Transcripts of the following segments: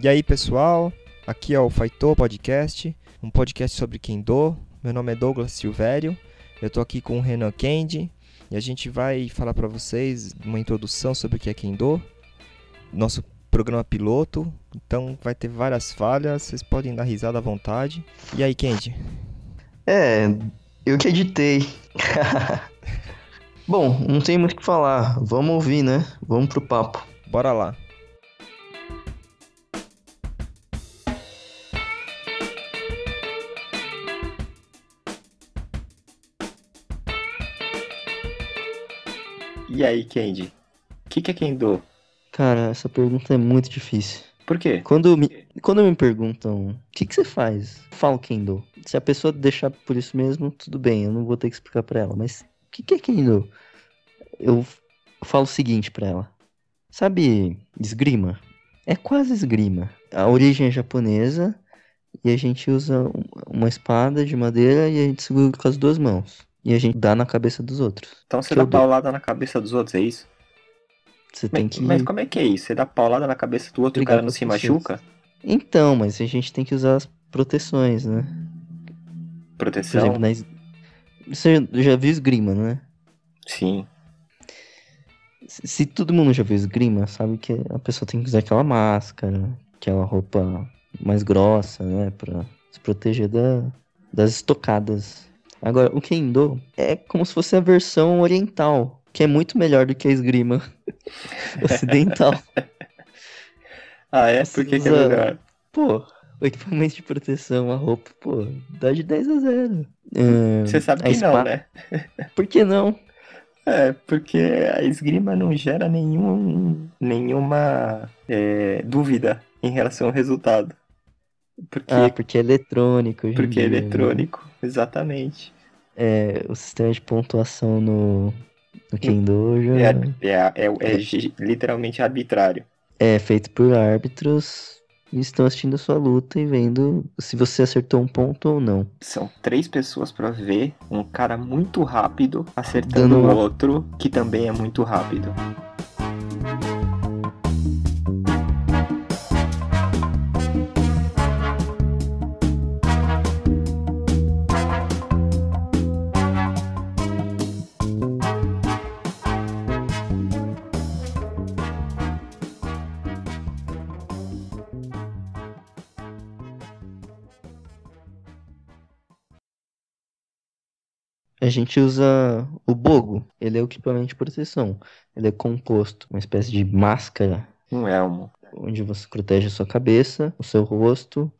E aí, pessoal? Aqui é o Faitô Podcast, um podcast sobre Kendo. Meu nome é Douglas Silvério. Eu tô aqui com o Renan Kendi e a gente vai falar para vocês uma introdução sobre o que é Kendo. Nosso programa piloto, então vai ter várias falhas, vocês podem dar risada à vontade. E aí, Kendi? É, eu que editei. Bom, não tem muito o que falar. Vamos ouvir, né? Vamos pro papo. Bora lá. E aí, Kendi? O que, que é Kendo? Cara, essa pergunta é muito difícil. Por quê? Quando me, quando me perguntam o que, que você faz, eu falo Kendo. Se a pessoa deixar por isso mesmo, tudo bem, eu não vou ter que explicar pra ela. Mas o que, que é Kendo? Eu falo o seguinte pra ela. Sabe esgrima? É quase esgrima. A origem é japonesa e a gente usa um- uma espada de madeira e a gente segura com as duas mãos. E a gente dá na cabeça dos outros. Então você dá paulada na cabeça dos outros, é isso? Você tem Mas, que. mas como é que é isso? Você dá paulada na cabeça do outro e o cara não se pessoas. machuca? Então, mas a gente tem que usar as proteções, né? Por Proteção? exemplo, na es... você já viu esgrima, né? Sim. Se se todo mundo já viu esgrima, sabe que a pessoa tem que usar aquela máscara, aquela roupa mais grossa, né? Pra se proteger da... das estocadas. Agora, o Kendo é como se fosse a versão oriental, que é muito melhor do que a esgrima ocidental. Ah, é? Você Por que, que é melhor? Pô, o equipamento de proteção, a roupa, pô, dá de 10 a 0. É, Você sabe que não, espada- né? Por que não? É, porque a esgrima não gera nenhum, nenhuma é, dúvida em relação ao resultado. Porque, Ah, porque é eletrônico. porque é né? eletrônico, exatamente. É, o sistema de pontuação no, no Kendo já É, é, é, é gi- literalmente arbitrário. é feito por árbitros e estão assistindo a sua luta e vendo se você acertou um ponto ou não. São três pessoas pra ver um cara muito rápido acertando Dando o outro que também é muito rápido. A gente usa o bogo, ele é o equipamento de proteção. Ele é composto, uma espécie de máscara Um elmo. onde você protege a sua cabeça, o seu rosto,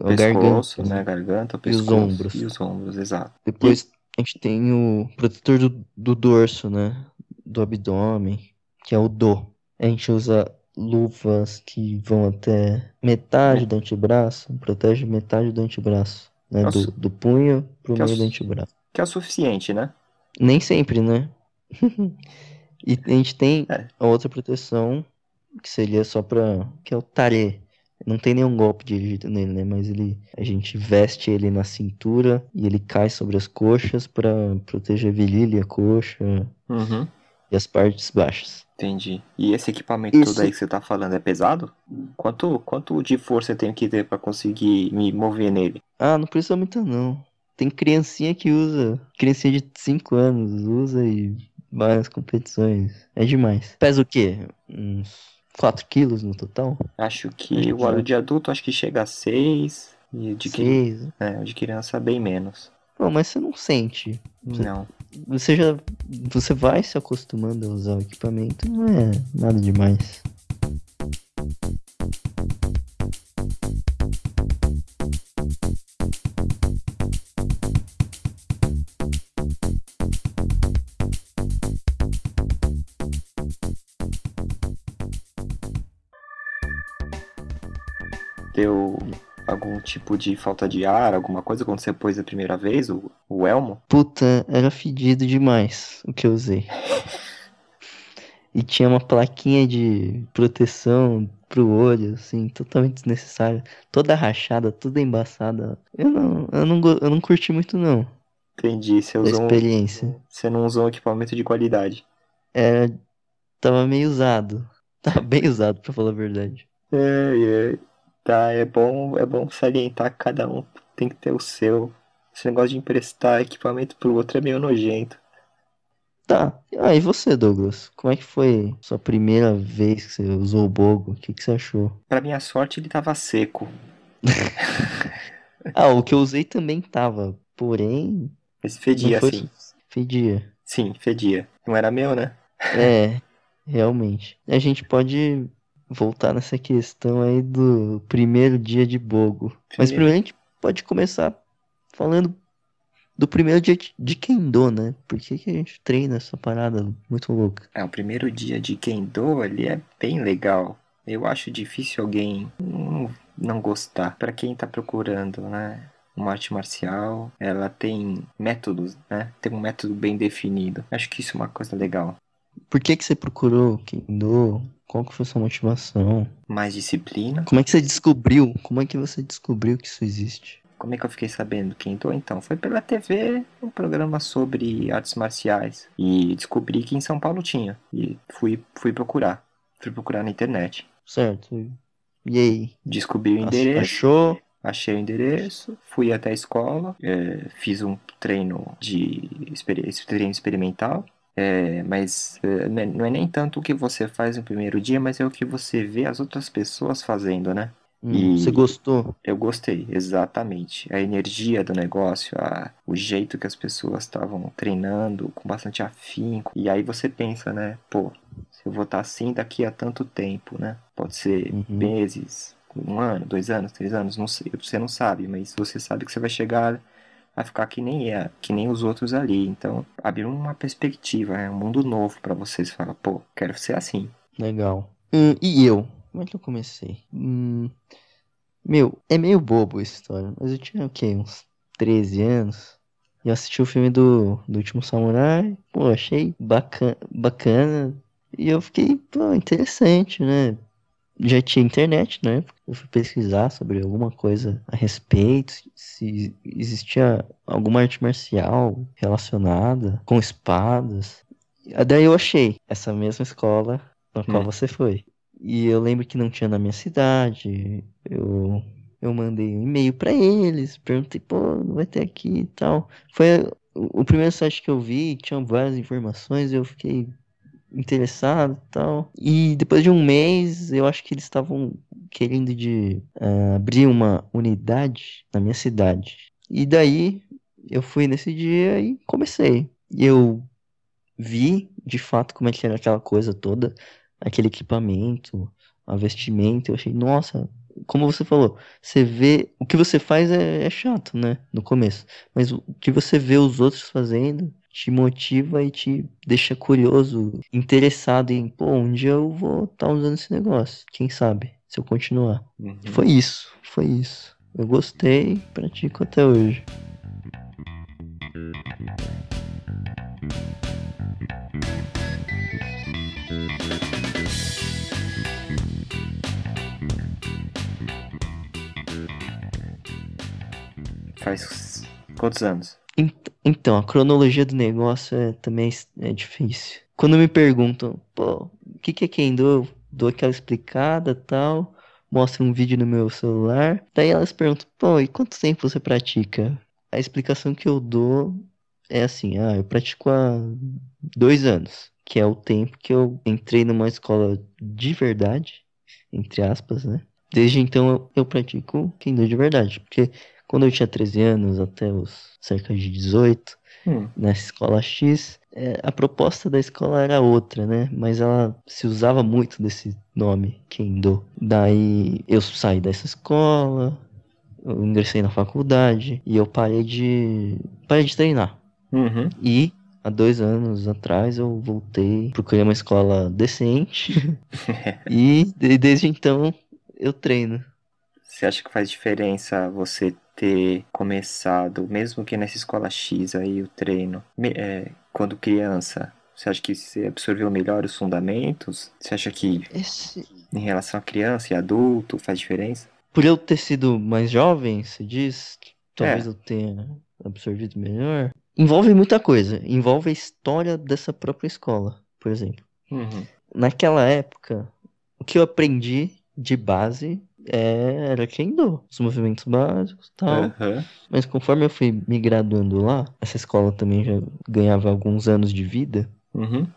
a garganta. Pescoço, né? Garganta, E os pescoço. ombros. E os ombros, exato. Depois a gente tem o protetor do, do dorso, né? Do abdômen, que é o do. A gente usa luvas que vão até metade do antebraço, protege metade do antebraço, né? Nossa. Do, do punho pro Que meio do antebraço. Que é o suficiente, né? Nem sempre, né? E a gente tem É. a outra proteção, que seria só pra. que é o tare. Não tem nenhum golpe dirigido nele, né? Mas ele, a gente veste ele na cintura e ele cai sobre as coxas pra proteger a virilha, a coxa Uhum. e as partes baixas. Entendi. E esse equipamento todo aí que você tá falando é pesado? Quanto, quanto de força eu tenho que ter pra conseguir me mover nele? Ah, não precisa muito não. Tem criancinha que usa, criancinha de 5 anos usa e vai nas competições. É demais. Pesa o quê? Uns 4 quilos no total? Acho que o óleo já. de adulto acho que chega a 6 e de, Seis. é, de criança bem menos. Pô, mas você não sente. Você- Não. Você já. Você vai se acostumando a usar o equipamento, não é nada demais. Deu algum tipo de falta de ar, alguma coisa quando você pôs a primeira vez o, o elmo? Puta, era fedido demais o que eu usei. E tinha uma plaquinha de proteção pro olho, assim, totalmente desnecessária. Toda rachada, toda embaçada. Eu não, eu não, eu não curti muito, não, Entendi. Você usou um, experiência. você não usou um equipamento de qualidade. É, tava meio usado. Tava bem usado, pra falar a verdade. É, é. Tá, é bom, é bom salientar que cada um tem que ter o seu. Esse negócio de emprestar equipamento pro outro é meio nojento. Tá. Ah, e você, Douglas? Como é que foi sua primeira vez que você usou o Bogo? O que, que você achou? Pra minha sorte, ele tava seco. Ah, o que eu usei também tava, porém, Mas fedia, foi- assim. fedia. Sim, fedia. Não era meu, né? É, realmente. A gente pode voltar nessa questão aí do primeiro dia de Bogo. Mas Primeiro. primeiro a gente pode começar falando do primeiro dia de- Kendo, né? Por que que a gente treina essa parada muito louca? É, o primeiro dia de Kendo, ele é bem legal. Eu acho difícil alguém não, não gostar. Pra quem tá procurando, né? Uma arte marcial, ela tem métodos, né? Tem um método bem definido. Acho que isso é uma coisa legal. Por que que você procurou Kendo? Qual que foi sua motivação? Mais disciplina. Como é que você descobriu? Como é que você descobriu que isso existe? Como é que eu fiquei sabendo Kendo? Então, foi pela TV, um programa sobre artes marciais. E descobri que em São Paulo tinha. E fui, fui procurar. Fui procurar na internet. Certo. E aí? Descobri o endereço. Achou? Achei o endereço, fui até a escola, eh, fiz um treino de treino experimental, eh, mas não é- não é nem tanto o que você faz no primeiro dia, mas é o que você vê as outras pessoas fazendo, né? Hum, E- Você gostou? Eu gostei, exatamente. A energia do negócio, a- o jeito que as pessoas estavam treinando com bastante afinco. E aí você pensa, né? Pô, se eu vou estar assim daqui a tanto tempo, né? Pode ser Uhum. meses, um ano, dois anos, três anos, não sei. Você não sabe, mas você sabe que você vai chegar a ficar que nem é, que nem os outros ali. Então, abriu uma perspectiva, é um mundo novo pra você. Você fala, pô, quero ser assim. Legal. Hum, e eu? Como é que eu comecei? Hum, meu, é meio bobo história, mas eu tinha o quê? Uns 13 anos. E eu assisti o filme do, do Último Samurai. Pô, achei bacana, bacana. E eu fiquei, pô, interessante, né? Já tinha internet, né? Eu fui pesquisar sobre alguma coisa a respeito, se existia alguma arte marcial relacionada com espadas. E Daí eu achei essa mesma escola na qual Hum. você foi. E eu lembro que não tinha na minha cidade. Eu, eu mandei um e-mail pra eles, perguntei, pô, não vai ter aqui e tal. Foi o, o primeiro site que eu vi, tinha várias informações, eu fiquei interessado e tal. E depois de um mês, eu acho que eles estavam querendo de ah, abrir uma unidade na minha cidade. E daí eu fui nesse dia e comecei. Eu vi de fato como é que era aquela coisa toda, aquele equipamento, a vestimenta. Eu achei, nossa, como você falou, você vê. O que você faz é, é chato, né? No começo. Mas o que você vê os outros fazendo te motiva e te deixa curioso, interessado em, pô, um dia eu vou estar usando esse negócio. Quem sabe? Se eu continuar. Uhum. Foi isso, foi isso. Eu gostei, pratico até hoje. Faz quantos anos? Ent- Então, a cronologia do negócio é também es- é difícil. Quando me perguntam, pô, o que que é Kendo? Eu dou aquela explicada tal, mostro um vídeo no meu celular. Daí elas perguntam, pô, e quanto tempo você pratica? A explicação que eu dou é assim, ah, eu pratico há dois anos, que é o tempo que eu entrei numa escola de verdade, entre aspas, né? Desde então eu, eu pratico Kendo de verdade, porque quando eu tinha 13 anos até os cerca de 18, Hum, nessa escola X, é, a proposta da escola era outra, né? Mas ela se usava muito desse nome, Kendo. Daí eu saí dessa escola, eu ingressei na faculdade e eu parei de parei de treinar. Uhum. E há dois anos atrás eu voltei, procurei uma escola decente e de- desde então eu treino. Você acha que faz diferença você ter começado, mesmo que nessa escola X aí, o treino, me- é, quando criança? Você acha que você absorveu melhor os fundamentos? Você acha que Esse, em relação a criança e adulto faz diferença? Por eu ter sido mais jovem, você diz, que talvez É. eu tenha absorvido melhor. Envolve muita coisa. Envolve a história dessa própria escola, por exemplo. Uhum. Naquela época, o que eu aprendi de base é, era Kendo, os movimentos básicos e tal. Aham. Mas conforme eu fui me graduando lá, essa escola também já ganhava alguns anos de vida, Uhum.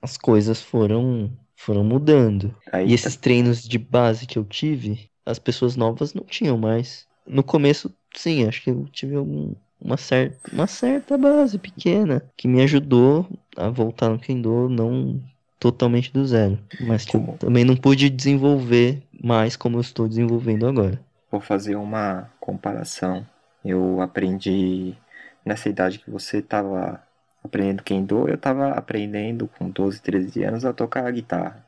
as coisas foram, foram mudando. Aí E esses treinos de base que eu tive, as pessoas novas não tinham mais. No começo, sim, acho que eu tive algum- uma, certa, uma certa base pequena que me ajudou a voltar no Kendo, não totalmente do zero. Mas que eu Como? também não pude desenvolver mais como eu estou desenvolvendo agora. Vou fazer uma comparação. Eu aprendi nessa idade que você estava aprendendo Kendo, eu estava aprendendo com 12, 13 anos a tocar guitarra.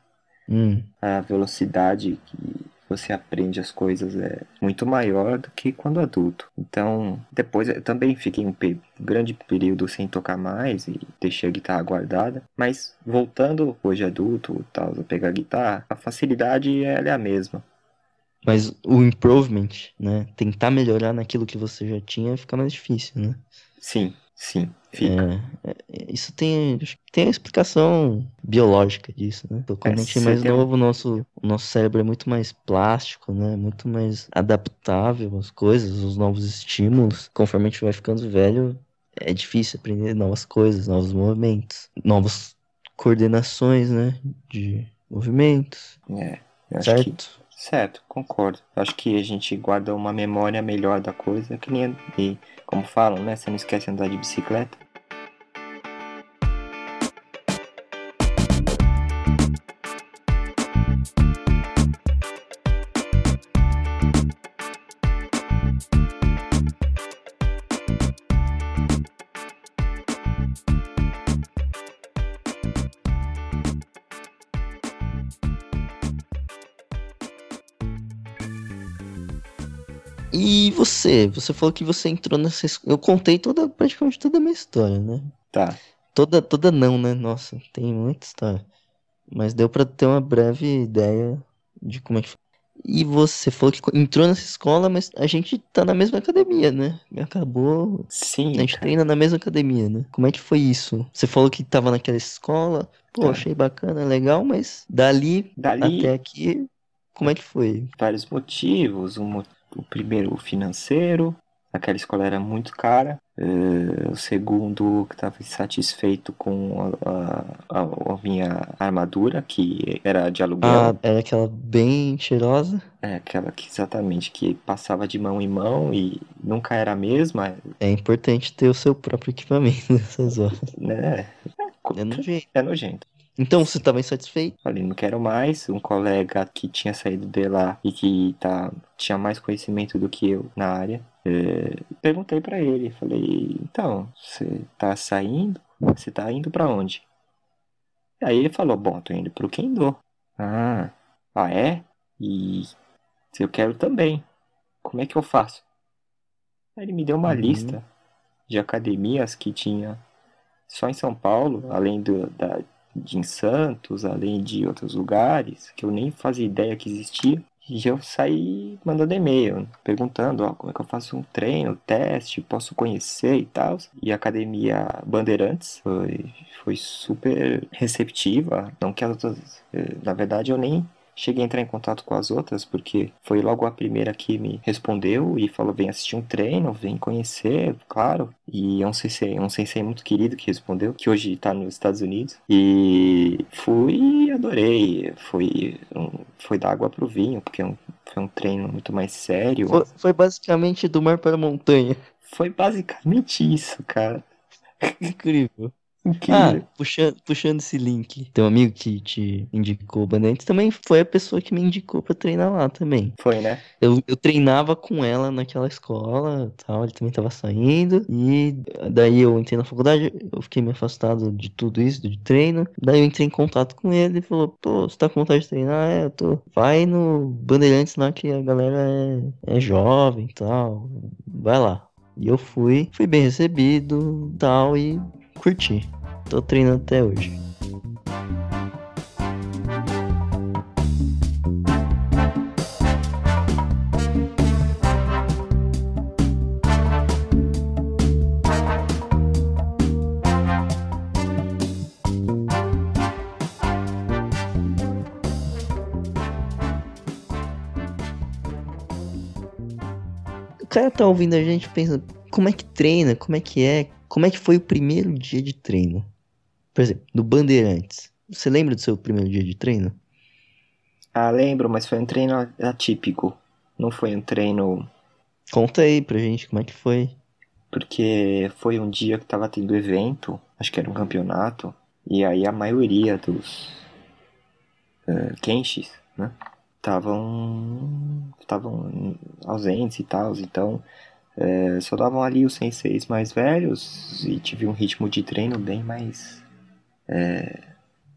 Hum, A velocidade que você aprende as coisas é muito maior do que quando adulto. Então, depois eu também fiquei um grande período sem tocar mais e deixei a guitarra guardada. Mas voltando hoje adulto, tal, a pegar a guitarra, a facilidade ela é a mesma. mas o improvement, né? Tentar melhorar naquilo que você já tinha fica mais difícil, né? Sim, sim, fica. É, é, isso tem, tem a explicação biológica disso, né? Então, quando É, a gente é mais tem novo, o nosso, o nosso cérebro é muito mais plástico, né? Muito mais adaptável às coisas, aos novos estímulos. Conforme a gente vai ficando velho, é difícil aprender novas coisas, novos movimentos, novas coordenações, né? De movimentos, É, acho que certo? Certo, concordo. Acho que a gente guarda uma memória melhor da coisa, que nem, como falam, né? Você não esquece de andar de bicicleta. E você? Você falou que você entrou nessa escola. Eu contei toda, praticamente toda a minha história, né? Tá, Toda, toda não, né? Nossa, tem muita história. Mas deu pra ter uma breve ideia de como é que foi. E você falou que entrou nessa escola, mas a gente tá na mesma academia, né? Acabou. sim, A gente cara. treina na mesma academia, né? Como é que foi isso? Você falou que tava naquela escola. Pô, Tá. achei bacana, legal, mas dali Dali, até aqui, como é que foi? vários motivos. Um mo- o primeiro, financeiro. Aquela escola era muito cara. Eh, o segundo, que estava insatisfeito com a, a- a- minha armadura, que era de aluguel. Ah, era aquela bem cheirosa. É, aquela que exatamente que passava de mão em mão e nunca era a mesma, É importante ter o seu próprio equipamento nessas horas. né? É nojento. É nojento. Então você estava insatisfeito? Falei, não quero mais. Um colega que tinha saído de lá e que tá, tinha mais conhecimento do que eu na área. é, perguntei pra ele, falei, então, você tá saindo? Você tá indo pra onde? Aí ele falou, bom, tô indo pro Kendo. Ah, ah é? E eu quero também. Como é que eu faço? Aí ele me deu uma Uhum. lista de academias que tinha só em São Paulo, além do, da, de em Santos, além de outros lugares, que eu nem fazia ideia que existia. E eu saí mandando e-mail, perguntando, ó, como é que eu faço um treino, teste, posso conhecer e tal. E a academia Bandeirantes foi, foi super receptiva, não que as outras, eh, na verdade eu nem cheguei a entrar em contato com as outras, porque foi logo a primeira que me respondeu e falou, vem assistir um treino, vem conhecer, claro. E é um sensei, um sensei muito querido que respondeu, que hoje está nos Estados Unidos. E fui e adorei. Foi, foi da água pro vinho, porque é um- foi um treino muito mais sério. Foi, foi basicamente do mar para a montanha. Foi basicamente isso, cara. Incrível. Incrível. Ah, puxando, puxando esse link. Tem um amigo que te indicou o Bandeirantes também foi a pessoa que me indicou pra treinar lá também. Foi, né? Eu, eu treinava com ela naquela escola, tal, ele também tava saindo. E daí eu entrei na faculdade, eu fiquei me afastado de tudo isso, de treino. Daí eu entrei em contato com ele e falou: Pô, você tá com vontade de treinar? É, eu tô. Vai no Bandeirantes lá que a galera é, é jovem e tal. Vai lá. E eu fui, fui bem recebido tal, e curti. Tô treinando até hoje. O cara tá ouvindo a gente pensando, como é que treina? Como é que é? Como é que foi o primeiro dia de treino? Por exemplo, no Bandeirantes. Você lembra do seu primeiro dia de treino? Ah, lembro, mas foi um treino atípico. Não foi um treino. Conta aí pra gente como é que foi. Porque foi um dia que tava tendo evento, acho que era um campeonato, e aí a maioria dos uh, Kenshis, né? Estavam estavam ausentes e tal, então é, só davam ali os senseis mais velhos e tive um ritmo de treino bem mais é,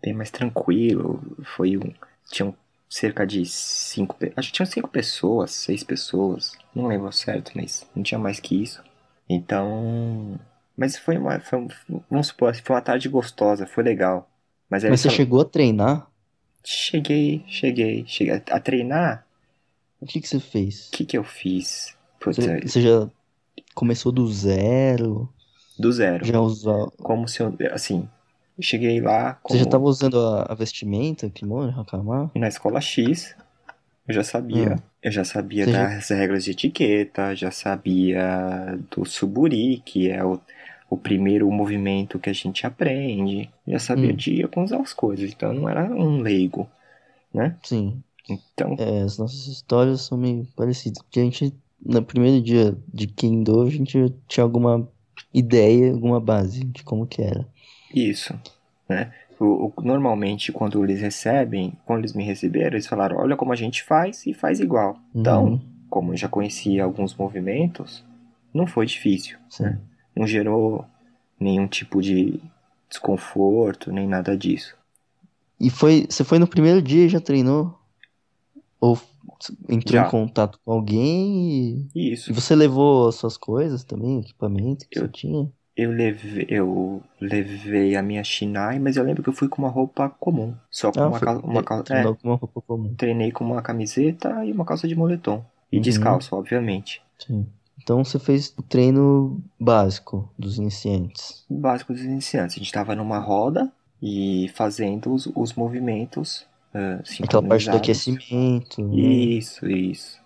bem mais tranquilo. Foi um tinham cerca de cinco, acho que tinham cinco pessoas, seis pessoas, não lembro certo, mas não tinha mais que isso. Então, mas foi uma, foi, vamos supor, foi uma tarde gostosa, foi legal. Mas, mas você só... chegou a treinar? Cheguei, cheguei, cheguei a, treinar. O que que você fez? O que que eu fiz? Putz, você, você já começou do zero? Do zero. Já usou? Como se eu, assim, eu cheguei lá. Como... Você já estava usando a, a vestimenta, kimono, hakama? Na escola X, eu já sabia. Hum. Eu já sabia Você das já... regras de etiqueta, já sabia do suburi, que é o, o primeiro movimento que a gente aprende. Já sabia hum. de algumas coisas, então não era um leigo, né? Sim. Então. É, as nossas histórias são meio parecidas, porque a gente, no primeiro dia de Kendo, a gente tinha alguma ideia, alguma base de como que era. Isso, né? O, o, normalmente, quando eles recebem, quando eles me receberam, eles falaram: olha como a gente faz e faz igual. Uhum. Então, como eu já conhecia alguns movimentos, não foi difícil. Né? Não gerou nenhum tipo de desconforto, nem nada disso. E foi, você foi no primeiro dia e já treinou? Ou entrou já. em contato com alguém e... Isso. E você levou as suas coisas também, equipamento que eu, você tinha? Eu levei, eu levei a minha Shinai, mas eu lembro que eu fui com uma roupa comum. Só com ah, uma, cal, uma calça. É, com uma roupa comum. Treinei com uma camiseta e uma calça de moletom. E uhum. descalço, obviamente. Sim. Então você fez o treino básico dos iniciantes. Básico dos iniciantes. A gente tava numa roda e fazendo os, os movimentos. Uh, Aquela parte do aquecimento. Né? Isso, isso.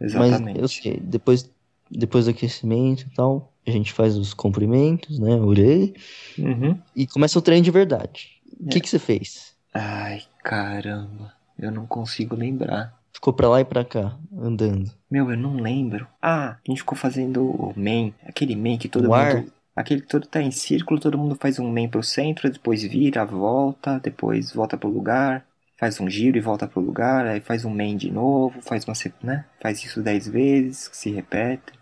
Exatamente. Mas eu sei, depois, depois do aquecimento e tal, a gente faz os comprimentos, né? Orei. Uhum. E começa o treino de verdade. O é. que, que você fez? Ai, caramba. Eu não consigo lembrar. Ficou pra lá e pra cá, andando. Meu, eu não lembro. Ah, a gente ficou fazendo o main. Aquele main que todo o mundo. Ar? Aquele que todo tá em círculo, todo mundo faz um main pro centro, depois vira, volta, depois volta pro lugar, faz um giro e volta pro lugar, aí faz um main de novo, faz uma. né? Faz isso dez vezes, se repete.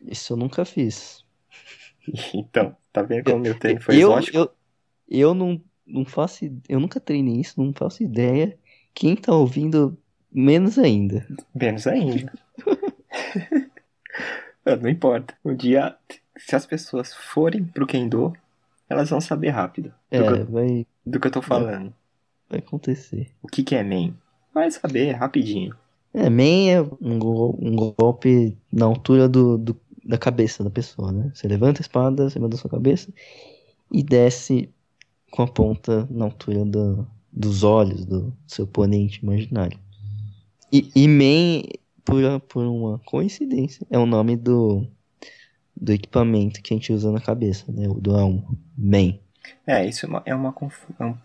Isso eu nunca fiz. Então, tá vendo como meu treino foi eu, exótico? Eu, eu não, não faço. Eu nunca treinei isso, não faço ideia. Quem tá ouvindo, menos ainda. Menos ainda. não importa. Um dia, se as pessoas forem pro Kendo, elas vão saber rápido. É, do que, vai. Do que eu tô falando. Vai acontecer. O que, que é main? Vai saber rapidinho. É, main é um, um golpe na altura do, do, da cabeça da pessoa, né? Você levanta a espada acima da sua cabeça e desce com a ponta na altura do, dos olhos do seu oponente imaginário. E, e Men, por, por uma coincidência, é o nome do, do equipamento que a gente usa na cabeça, né? O do elmo. Men. É, isso é uma, é uma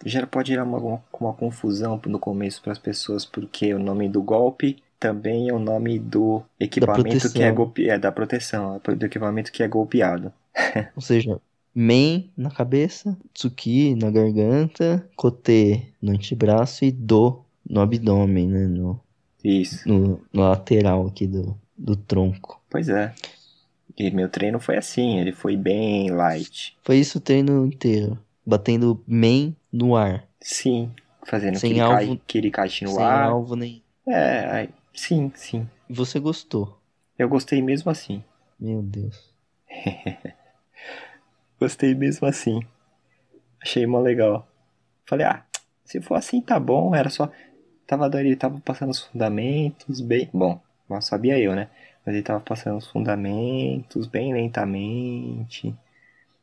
já é pode gerar uma, uma confusão no começo para as pessoas, porque o nome do golpe também é o nome do equipamento que é golpe... é da proteção, do equipamento que é golpeado. Ou seja, Men na cabeça, Tsuki na garganta, Kote no antebraço e Do no abdômen, né? No, Isso. No, no lateral aqui do, do tronco. Pois é. E meu treino foi assim, ele foi bem light. Foi isso o treino inteiro. Batendo Men no ar. Sim, fazendo sem kirika, alvo, kirikashi no sem ar. alvo nem. É, Sim, sim. Você gostou? Eu gostei mesmo assim. Meu Deus. gostei mesmo assim. Achei mó legal. Falei, ah, se for assim tá bom, era só. Tava ele tava passando os fundamentos bem. Bom, mal sabia eu, né? Mas ele tava passando os fundamentos bem lentamente.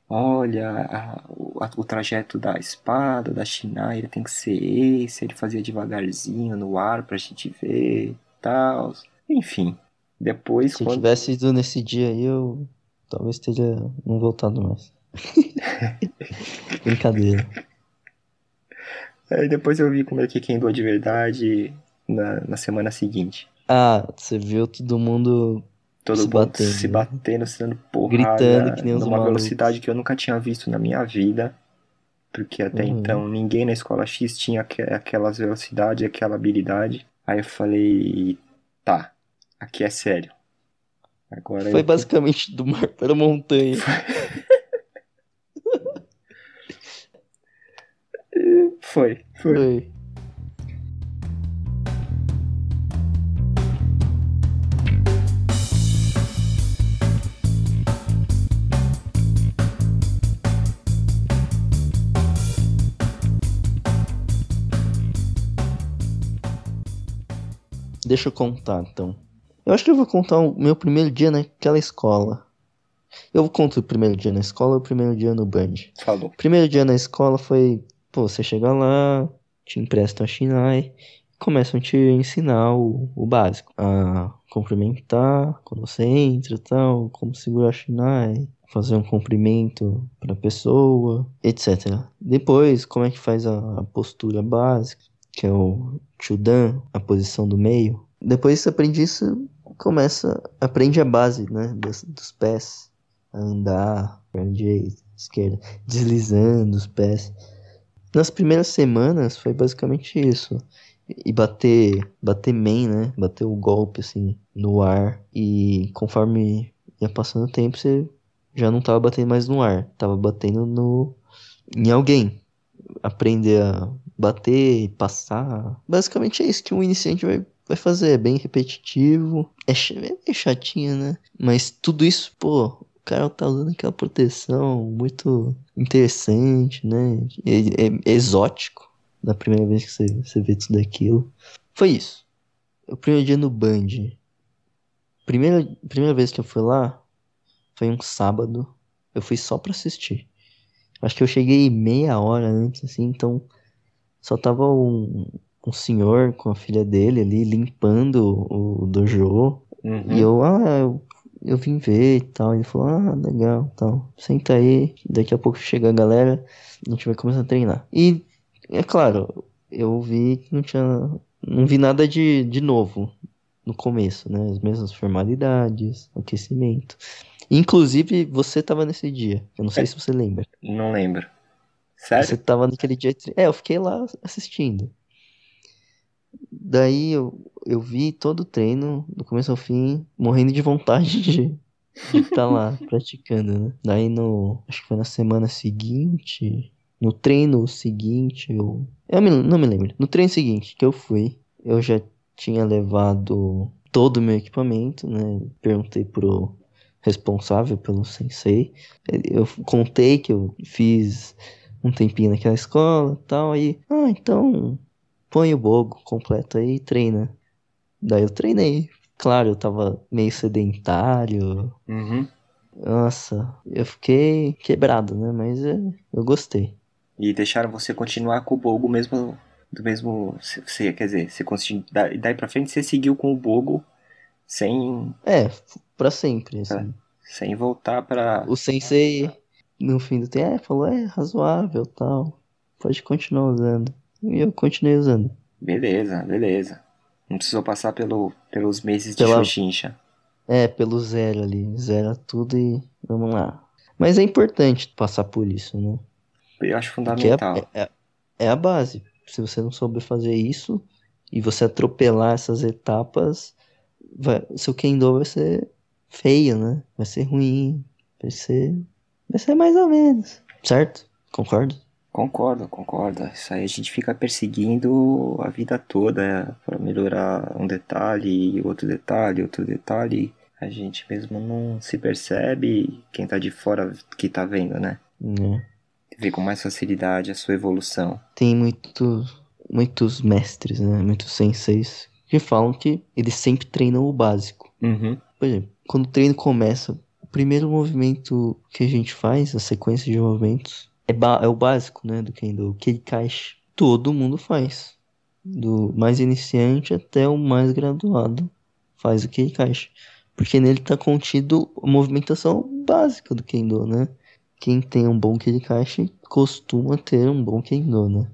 Olha, a, o, a, o, trajeto da espada, da Shinai, tem que ser esse. Ele fazia devagarzinho no ar pra gente ver tal. Enfim, Depois, Se quando... tivesse ido nesse dia aí, eu talvez teria não voltado mais. Brincadeira. Aí depois eu vi como é que Kendo de verdade na, na semana seguinte. Ah, você viu todo mundo Todo Se mundo batendo, se né? batendo, se dando porrada, Gritando que nem numa malucos. velocidade que eu nunca tinha visto na minha vida. Porque até Uhum. então ninguém na escola X tinha aque- aquelas velocidades, aquela habilidade. Aí eu falei, tá, aqui é sério. Agora Foi eu- basicamente do mar para a montanha. Foi, foi. Foi. Deixa eu contar, então. Eu acho que eu vou contar o meu primeiro dia naquela escola. Eu conto o primeiro dia na escola e o primeiro dia no Band. Falou. Primeiro dia na escola foi, pô, você chega lá, te emprestam a Shinai começam a te ensinar o, o básico. A cumprimentar quando você entra e tal, como segurar a Shinai, fazer um cumprimento pra pessoa, etc. Depois, como é que faz a, a postura básica, que é o Chudan, a posição do meio. Depois que você aprende isso, começa, aprende a base, né, dos, dos pés a andar, perna direita, esquerda, deslizando os pés. Nas primeiras semanas foi basicamente isso. E bater, bater main, né? Bater o golpe assim no ar e conforme ia passando o tempo, você já não tava batendo mais no ar, tava batendo no em alguém. Aprender a bater, passar. Basicamente é isso que um iniciante vai vai fazer, é bem repetitivo, é, é meio chatinho, né? Mas tudo isso, pô, o cara tá usando aquela proteção muito interessante, né? É, é- é exótico. Da primeira vez que você, você vê tudo aquilo. Foi isso. O primeiro dia no Band. Primeira, primeira vez que eu fui lá foi um sábado. Eu fui só pra assistir. Acho que eu cheguei meia hora antes, assim, então só tava um, um senhor com a filha dele ali limpando o dojo. Uhum. E eu, ah, eu, eu vim ver e tal. Ele falou, ah, legal, tal. Senta aí, daqui a pouco chega a galera, a gente vai começar a treinar. E, é claro, eu vi que não tinha, não vi nada de, de novo no começo, né? As mesmas formalidades, aquecimento. Inclusive, você tava nesse dia, eu não sei É. se você lembra. Não lembro. Sério? Você tava naquele dia. É, eu fiquei lá assistindo. Daí eu, eu vi todo o treino, do começo ao fim, morrendo de vontade de estar lá praticando, né? Daí no. Acho que foi na semana seguinte. No treino seguinte, eu. Eu me- não me lembro. No treino seguinte que eu fui, eu já tinha levado todo o meu equipamento, né? Perguntei pro responsável pelo sensei. Eu contei que eu fiz um tempinho naquela escola e tal. Aí, ah, então põe o bogo completo aí e treina. Daí eu treinei. Claro, eu tava meio sedentário. Uhum. Nossa, eu fiquei quebrado, né? Mas é, eu gostei. E deixaram você continuar com o Bogo mesmo do mesmo. Você, quer dizer, você conseguiu. da- Daí pra frente você seguiu com o Bogo sem, É, pra sempre, assim. sem voltar pra. O sensei, no fim do tempo, é, falou, é razoável tal. Pode continuar usando. E eu continuei usando. Beleza, beleza. Não precisou passar pelo, pelos meses de Pela- Xuxincha. É, pelo zero ali. Zera tudo e vamos lá. Mas é importante passar por isso, né? Eu acho é, fundamental. é, é a base. Se você não souber fazer isso e você atropelar essas etapas, vai, seu Kendo vai ser feio, né? Vai ser ruim. Vai ser. Vai ser mais ou menos. Certo? Concordo? Concordo, concordo. Isso aí a gente fica perseguindo a vida toda para melhorar um detalhe, outro detalhe, outro detalhe. A gente mesmo não se percebe, quem tá de fora que tá vendo, né? Né? Vê com mais facilidade a sua evolução. Tem muitos, muitos mestres, né? Muitos senseis que falam que eles sempre treinam o básico. Uhum. Por exemplo, quando o treino começa, primeiro movimento que a gente faz, a sequência de movimentos, é, é o básico, né? Do Kendo, o Keikaishi. Todo mundo faz. Do mais iniciante até o mais graduado faz o Kirikashi. Porque nele tá contido a movimentação básica do Kendo, né? Quem tem um bom Kirikashi costuma ter um bom Kendo, né?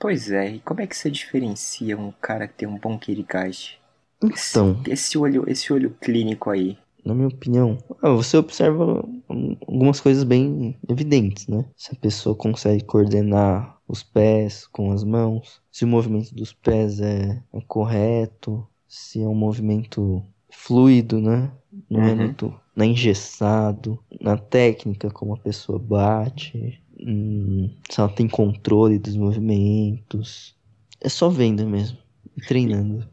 Pois é, e como é que você diferencia um cara que tem um bom Kirikashi? Então, Esse, esse olho, esse olho clínico aí. Na minha opinião, ah, você observa algumas coisas bem evidentes, né? Se a pessoa consegue coordenar os pés com as mãos, se o movimento dos pés é, é correto, se é um movimento fluido, né? Não é Uhum. muito na engessado, na técnica como a pessoa bate, hum, se ela tem controle dos movimentos. É só vendo mesmo, e treinando.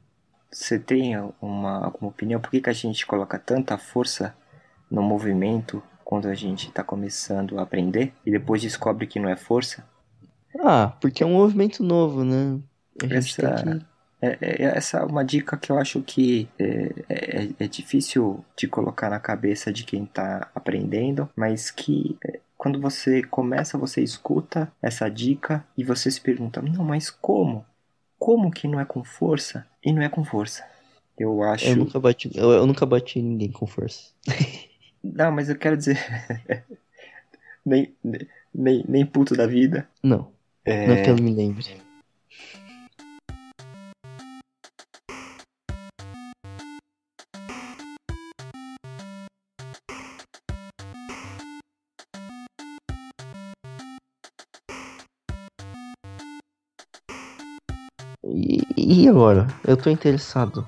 Você tem uma, alguma opinião? Por que, que a gente coloca tanta força no movimento quando a gente está começando a aprender e depois descobre que não é força? Ah, porque é um movimento novo, né? Essa- que É, é- essa é uma dica que eu acho que é, é- é difícil de colocar na cabeça de quem está aprendendo, mas que é, quando você começa, você escuta essa dica e você se pergunta: não, mas como? Como que não é com força? E não é com força. Eu acho. Eu nunca bati, eu, eu nunca bati ninguém com força. Não, mas eu quero dizer. nem, nem, nem puto da vida. Não, É, não é que eu me lembre. E, e agora? Eu tô interessado.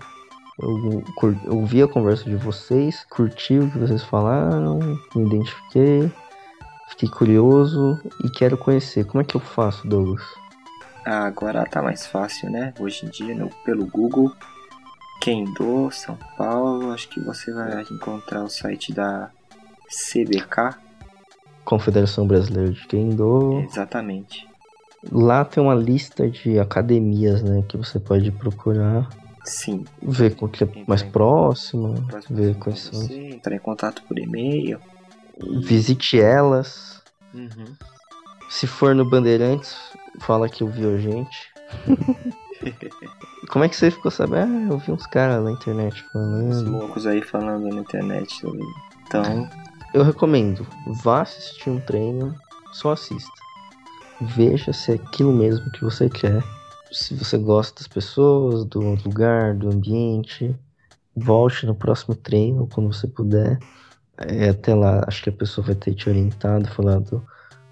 Eu, ouvi a conversa de vocês, curti o que vocês falaram, me identifiquei, fiquei curioso e quero conhecer. Como é que eu faço, Douglas? Ah, agora tá mais fácil, né? Hoje em dia, no, pelo Google, Kendo, São Paulo, acho que você vai encontrar o site da CBK. Confederação Brasileira de Kendo. Exatamente. Lá tem uma lista de academias, né, que você pode procurar, Sim. ver qual que é mais Entendi. próximo, Próximo ver quais são. você, entrar em contato por e-mail. E- Visite elas. Uhum. Se for no Bandeirantes, fala que ouviu a gente. Como é que você ficou sabendo? Ah, eu vi uns caras na internet Os falando. loucos aí falando na internet. Então, Eu recomendo, vá assistir um treino, só assista. Veja se é aquilo mesmo que você quer. Se você gosta das pessoas, do lugar, do ambiente. Volte no próximo treino quando você puder. É, até lá, acho que a pessoa vai ter te orientado, falado.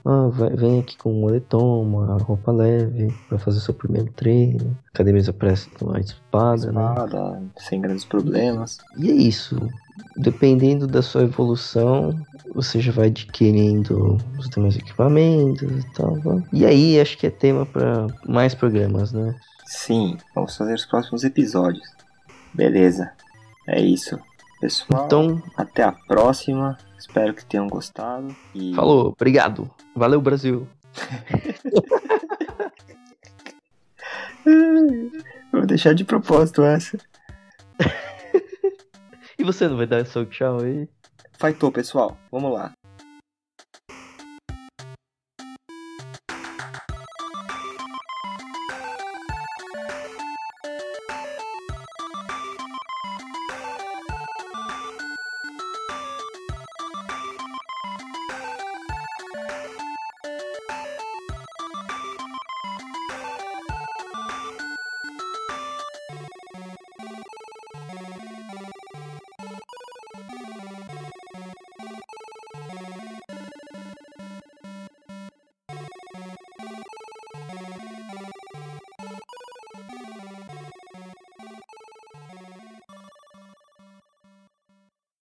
Ah, vai- vem aqui com um moletom, uma roupa leve, para fazer seu primeiro treino. Academias prestam a espada, né? espada, sem grandes problemas. E é isso. Dependendo da sua evolução, você já vai adquirindo os demais equipamentos e tal. vai. E aí, acho que é tema para mais programas, né? Sim, vamos fazer os próximos episódios. Beleza. É isso. Pessoal, Então, até a próxima. Espero que tenham gostado. E falou, obrigado. Valeu, Brasil. Vou deixar de propósito essa. Você não vai dar seu tchau aí? Faitou, pessoal. Vamos lá.